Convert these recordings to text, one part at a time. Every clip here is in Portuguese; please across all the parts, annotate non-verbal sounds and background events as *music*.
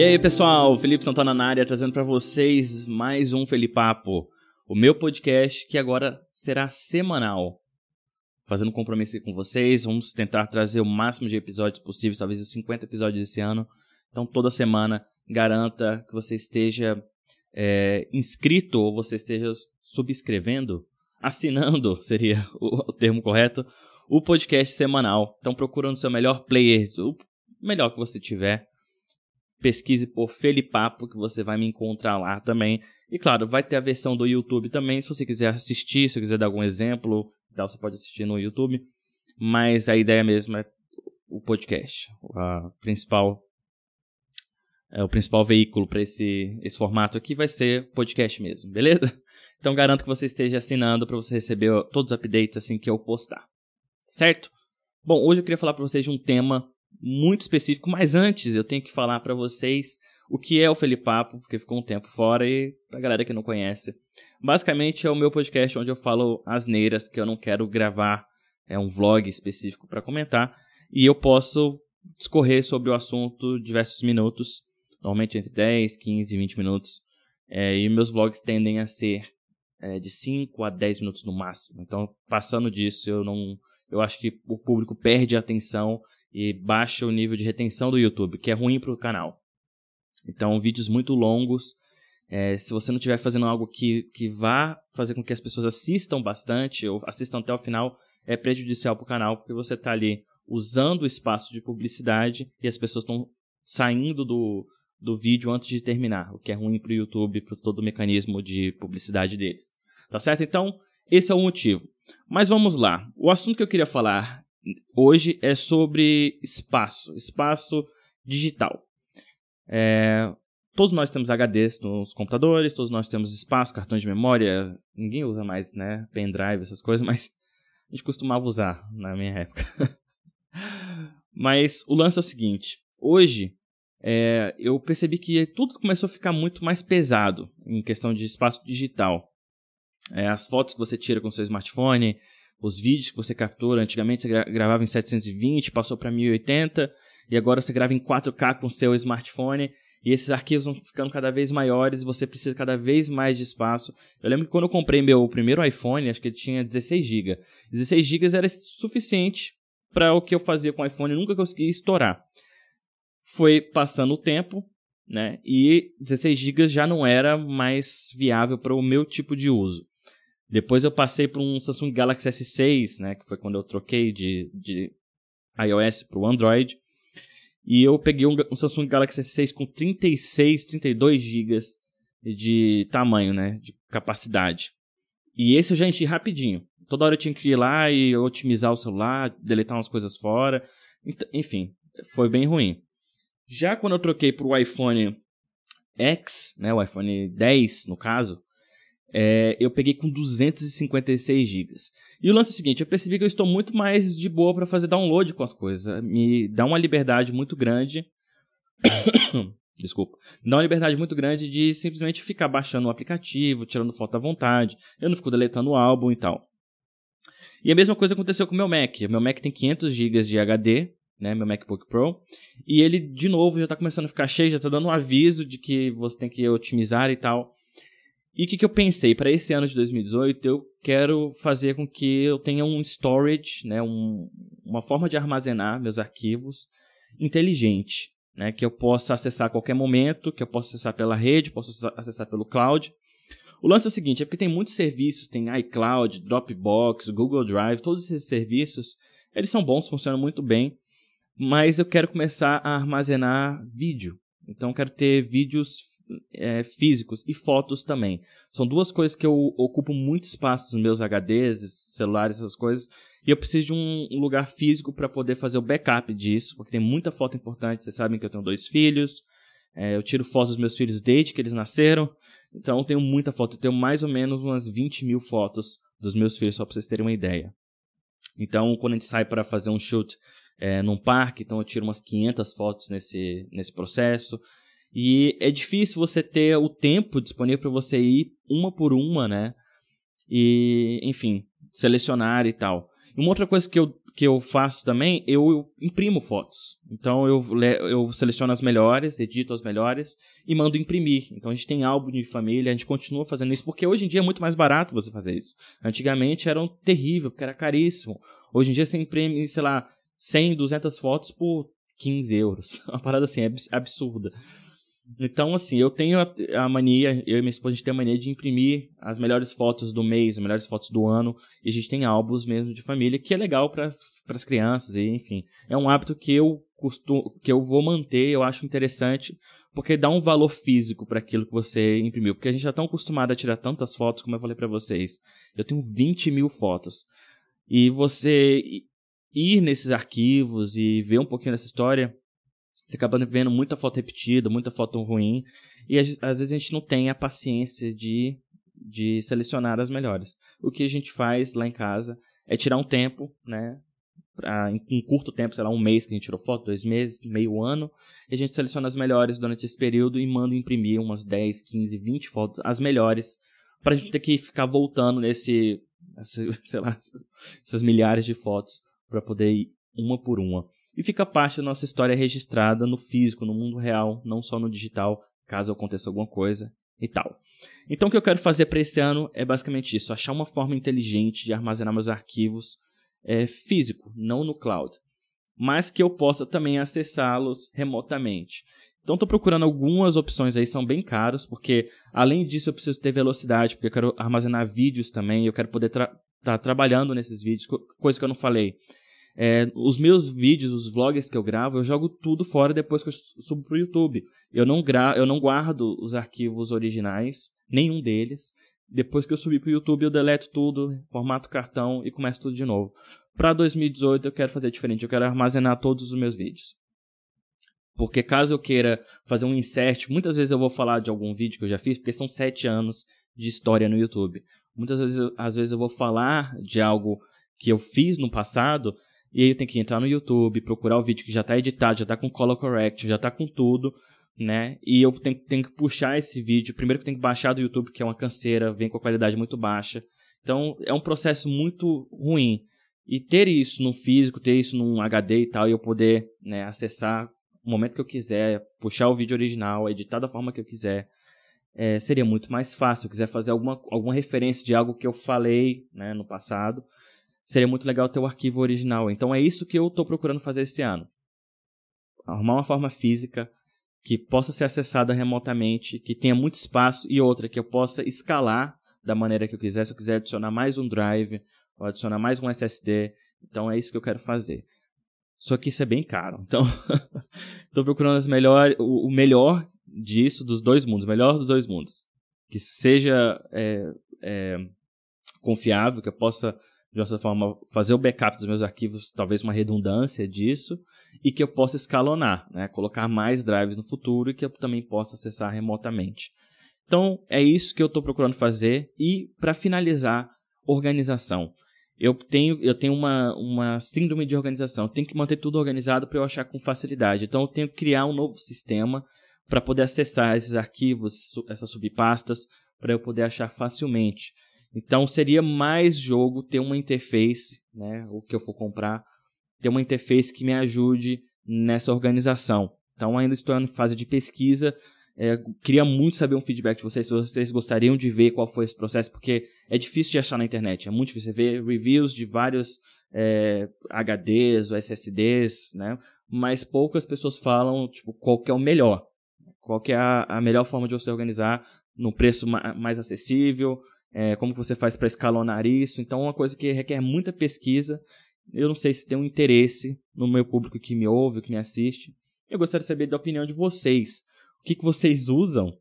E aí, pessoal, Felipe Santana na área, trazendo para vocês mais um Felipapo, o meu podcast que agora será semanal. Fazendo compromisso com vocês, vamos tentar trazer o máximo de episódios possíveis, talvez os 50 episódios esse ano. Então, toda semana, garanta que você esteja é, inscrito ou você esteja subscrevendo, assinando *laughs* seria o, o termo correto, o podcast semanal. Então, procurando seu melhor player, o melhor que você tiver pesquise por Felipapo, que você vai me encontrar lá também. E claro, vai ter a versão do YouTube também, se você quiser assistir, se quiser dar algum exemplo, então você pode assistir no YouTube. Mas a ideia mesmo é o podcast, a principal é, o principal veículo para esse, esse formato aqui vai ser podcast mesmo, beleza? *laughs* Então garanto que você esteja assinando para você receber todos os updates assim que eu postar. Certo? Bom, hoje eu queria falar para vocês de um tema muito específico, mas antes eu tenho que falar para vocês o que é o Felipapo, porque ficou um tempo fora e pra galera que não conhece. Basicamente é o meu podcast onde eu falo asneiras que eu não quero gravar, é um vlog específico para comentar, e eu posso discorrer sobre o assunto diversos minutos, normalmente entre 10, 15, 20 minutos, é, e meus vlogs tendem a ser é, de 5 a 10 minutos no máximo. Então, passando disso, eu não. Eu acho que o público perde a atenção e baixa o nível de retenção do YouTube, que é ruim para o canal. Então, vídeos muito longos. É, se você não estiver fazendo algo que, que vá fazer com que as pessoas assistam bastante ou assistam até o final, é prejudicial para o canal, porque você está ali usando o espaço de publicidade e as pessoas estão saindo do, do vídeo antes de terminar, o que é ruim para o YouTube, para todo o mecanismo de publicidade deles. Tá certo? Então, esse é o motivo. Mas vamos lá. O assunto que eu queria falar hoje é sobre espaço, espaço digital. É, todos nós temos HDs nos computadores, todos nós temos espaço, cartões de memória. Ninguém usa mais, né? Pendrive, essas coisas, *laughs* mas a gente costumava usar na minha época. *laughs* mas o lance é o seguinte: hoje é, eu percebi que tudo começou a ficar muito mais pesado em questão de espaço digital. É, as fotos que você tira com seu smartphone, os vídeos que você captura. Antigamente você gravava em 720, passou para 1080 e agora você grava em 4K com seu smartphone. E esses arquivos vão ficando cada vez maiores e você precisa cada vez mais de espaço. Eu lembro que quando eu comprei meu primeiro iPhone, acho que ele tinha 16 GB. 16 GB era suficiente para o que eu fazia com o iPhone, nunca consegui estourar. Foi passando o tempo, né? E 16 GB já não era mais viável para o meu tipo de uso. Depois eu passei para um Samsung Galaxy S6, né, que foi quando eu troquei de, de iOS para o Android. E eu peguei um, um, Samsung Galaxy S6 com 36, 32 GB de tamanho, né, de capacidade. E esse eu já enchi rapidinho. Toda hora eu tinha que ir lá e otimizar o celular, deletar umas coisas fora. Enfim, foi bem ruim. Já quando eu troquei para o iPhone X, né, o iPhone 10 no caso, é, eu peguei com 256 GB. E o lance é o seguinte, eu percebi que eu estou muito mais de boa para fazer download com as coisas. Me dá uma liberdade muito grande. *coughs* Desculpa. Dá uma liberdade muito grande de simplesmente ficar baixando o aplicativo, tirando foto à vontade. Eu não fico deletando o álbum e tal. E a mesma coisa aconteceu com o meu Mac. O meu Mac tem 500 GB de HD, né, meu MacBook Pro, e ele de novo já está começando a ficar cheio, já está dando um aviso de que você tem que otimizar e tal. E o que, que eu pensei? Para esse ano de 2018, eu quero fazer com que eu tenha um storage, né, um, uma forma de armazenar meus arquivos inteligente, né, que eu possa acessar a qualquer momento, que eu possa acessar pela rede, posso acessar pelo cloud. O lance é o seguinte, é porque tem muitos serviços, tem iCloud, Dropbox, Google Drive, todos esses serviços, eles são bons, funcionam muito bem, mas eu quero começar a armazenar vídeo. Então, quero ter vídeos é, físicos e fotos também. São duas coisas que eu ocupo muito espaço nos meus HDs, celulares, essas coisas. E eu preciso de um, lugar físico para poder fazer o backup disso, porque tem muita foto importante. Vocês sabem que eu tenho dois filhos. É, eu tiro fotos dos meus filhos desde que eles nasceram. Então eu tenho muita foto. Eu tenho mais ou menos umas 20 mil fotos dos meus filhos, só para vocês terem uma ideia. Então, quando a gente sai para fazer um shoot é, num parque, então eu tiro umas 500 fotos nesse, nesse processo. E é difícil você ter o tempo disponível para você ir uma por uma, né? E, enfim, selecionar e tal. Uma outra coisa que eu, que eu faço também, eu imprimo fotos. Então eu, eu seleciono as melhores, edito as melhores e mando imprimir. Então a gente tem álbum de família, a gente continua fazendo isso, porque hoje em dia é muito mais barato você fazer isso. Antigamente era um terrível, porque era caríssimo. Hoje em dia você imprime, sei lá, 100, 200 fotos por 15 euros. *laughs* Uma parada assim, absurda. Então, assim, eu tenho a, mania, eu e minha esposa, a gente tem a mania de imprimir as melhores fotos do mês, as melhores fotos do ano, e a gente tem álbuns mesmo de família, que é legal para as crianças, e enfim. É um hábito que eu, costumo, que eu vou manter, eu acho interessante, porque dá um valor físico para aquilo que você imprimiu. Porque a gente já está acostumado a tirar tantas fotos, como eu falei para vocês. Eu tenho 20 mil fotos. E você ir nesses arquivos e ver um pouquinho dessa história você acaba vendo muita foto repetida, muita foto ruim. E às vezes a gente não tem a paciência de, de selecionar as melhores. O que a gente faz lá em casa é tirar um tempo, né? Pra, em um curto tempo, sei lá, um mês que a gente tirou foto, dois meses, meio ano, e a gente seleciona as melhores durante esse período e manda imprimir umas 10, 15, 20 fotos, as melhores, pra gente ter que ficar voltando nesse, *laughs* sei lá, essas milhares de fotos para poder ir uma por uma e fica parte da nossa história registrada no físico, no mundo real, não só no digital, caso aconteça alguma coisa e tal. Então o que eu quero fazer para esse ano é basicamente isso, achar uma forma inteligente de armazenar meus arquivos é, físico, não no cloud, mas que eu possa também acessá-los remotamente. Então estou procurando algumas opções aí, são bem caros, porque além disso eu preciso ter velocidade, porque eu quero armazenar vídeos também, eu quero poder tá trabalhando nesses vídeos, coisa que eu não falei. É, os meus vídeos, os vlogs que eu gravo, eu jogo tudo fora depois que eu subo pro YouTube. Eu não, gra eu não guardo os arquivos originais, nenhum deles. Depois que eu subir pro YouTube, eu deleto tudo, formato cartão e começo tudo de novo. Para 2018 eu quero fazer diferente, eu quero armazenar todos os meus vídeos. Porque caso eu queira fazer um insert, muitas vezes eu vou falar de algum vídeo que eu já fiz, porque são sete anos de história no YouTube. Muitas vezes, às vezes eu vou falar de algo que eu fiz no passado, e aí eu tenho que entrar no YouTube, procurar o vídeo que já está editado, já está com color correction, já está com tudo, né? E eu tenho, tenho que puxar esse vídeo. Primeiro que eu tenho que baixar do YouTube, que é uma canseira, vem com a qualidade muito baixa. Então é um processo muito ruim. E ter isso no físico, ter isso num HD e tal, e eu poder né, acessar o momento que eu quiser, puxar o vídeo original, editar da forma que eu quiser, é, seria muito mais fácil. Se eu quiser fazer alguma, alguma referência de algo que eu falei né, no passado, seria muito legal ter o arquivo original. Então é isso que eu estou procurando fazer esse ano. Arrumar uma forma física que possa ser acessada remotamente, que tenha muito espaço e outra que eu possa escalar da maneira que eu quiser. Se eu quiser adicionar mais um drive, ou adicionar mais um SSD, então é isso que eu quero fazer. Só que isso é bem caro. Então, *laughs* estou procurando as melhor, o, melhor disso, dos dois mundos, o melhor dos dois mundos. Que seja é, é, confiável, que eu possa de certa forma, fazer o backup dos meus arquivos, talvez uma redundância disso, e que eu possa escalonar, né? colocar mais drives no futuro e que eu também possa acessar remotamente. Então, é isso que eu estou procurando fazer. E, para finalizar, organização. Eu tenho, eu tenho uma, uma síndrome de organização. Eu tenho que manter tudo organizado para eu achar com facilidade. Então, eu tenho que criar um novo sistema para poder acessar esses arquivos, essas subpastas, para eu poder achar facilmente. Então seria mais jogo ter uma interface, né, o que eu for comprar, ter uma interface que me ajude nessa organização. Então ainda estou em fase de pesquisa, é, queria muito saber um feedback de vocês, se vocês gostariam de ver qual foi esse processo, porque é difícil de achar na internet, é muito difícil. Você vê reviews de vários é, HDs ou SSDs, né? Mas poucas pessoas falam tipo, qual que é o melhor, qual que é a, a melhor forma de você organizar no preço mais acessível, é, como você faz para escalonar isso. Então, é uma coisa que requer muita pesquisa. Eu não sei se tem um interesse no meu público que me ouve, que me assiste. Eu gostaria de saber da opinião de vocês. O que, que vocês usam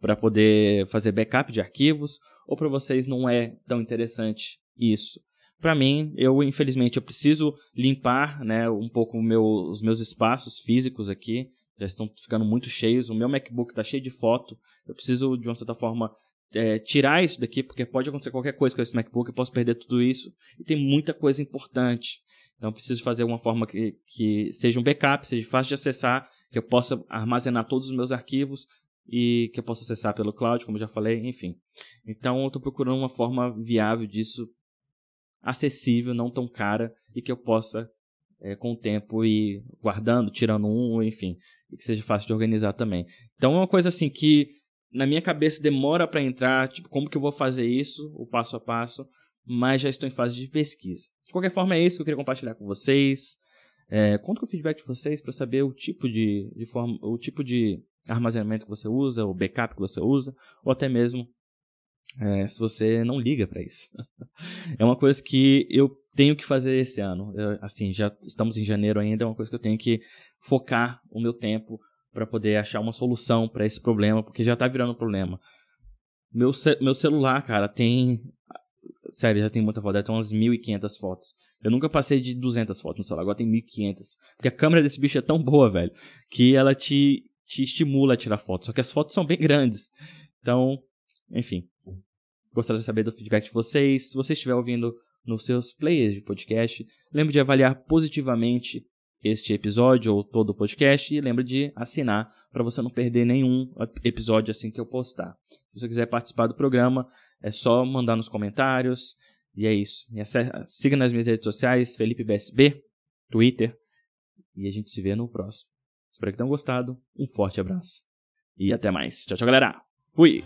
para poder fazer backup de arquivos? Ou para vocês não é tão interessante isso? Para mim, eu infelizmente eu preciso limpar, né, um pouco meu, os meus espaços físicos aqui. Já estão ficando muito cheios. O meu MacBook está cheio de foto. Eu preciso de uma certa forma é, tirar isso daqui, porque pode acontecer qualquer coisa com esse MacBook, eu posso perder tudo isso. E tem muita coisa importante. Então, preciso fazer uma forma que, que seja um backup, seja fácil de acessar que eu possa armazenar todos os meus arquivos e que eu possa acessar pelo cloud, como eu já falei, enfim. Então eu estou procurando uma forma viável disso, acessível, não tão cara e que eu possa é, com o tempo ir guardando, tirando um, enfim, e que seja fácil de organizar também. Então é uma coisa assim que na minha cabeça demora para entrar, tipo, como que eu vou fazer isso, o passo a passo, mas já estou em fase de pesquisa. De qualquer forma, é isso que eu queria compartilhar com vocês. É, conta o feedback de vocês para saber o tipo de, de forma, o tipo de armazenamento que você usa, o backup que você usa, ou até mesmo é, se você não liga para isso. *laughs* é uma coisa que eu tenho que fazer esse ano. Eu, assim, já estamos em janeiro ainda, é uma coisa que eu tenho que focar o meu tempo para poder achar uma solução para esse problema, porque já tá virando um problema. Meu, ce meu celular, cara, tem. Sério, já tem muita foto, ter umas 1.500 fotos. Eu nunca passei de 200 fotos no celular, agora tem 1.500. Porque a câmera desse bicho é tão boa, velho, que ela te, te estimula a tirar fotos. Só que as fotos são bem grandes. Então, enfim. Gostaria de saber do feedback de vocês. Se você estiver ouvindo nos seus players de podcast, lembre de avaliar positivamente este episódio ou todo o podcast e lembre de assinar para você não perder nenhum episódio assim que eu postar. Se você quiser participar do programa, é só mandar nos comentários. E é isso. siga nas minhas redes sociais, Felipe BSB, Twitter. E a gente se vê no próximo. Espero que tenham gostado. Um forte abraço. E até mais. Tchau, tchau, galera. Fui!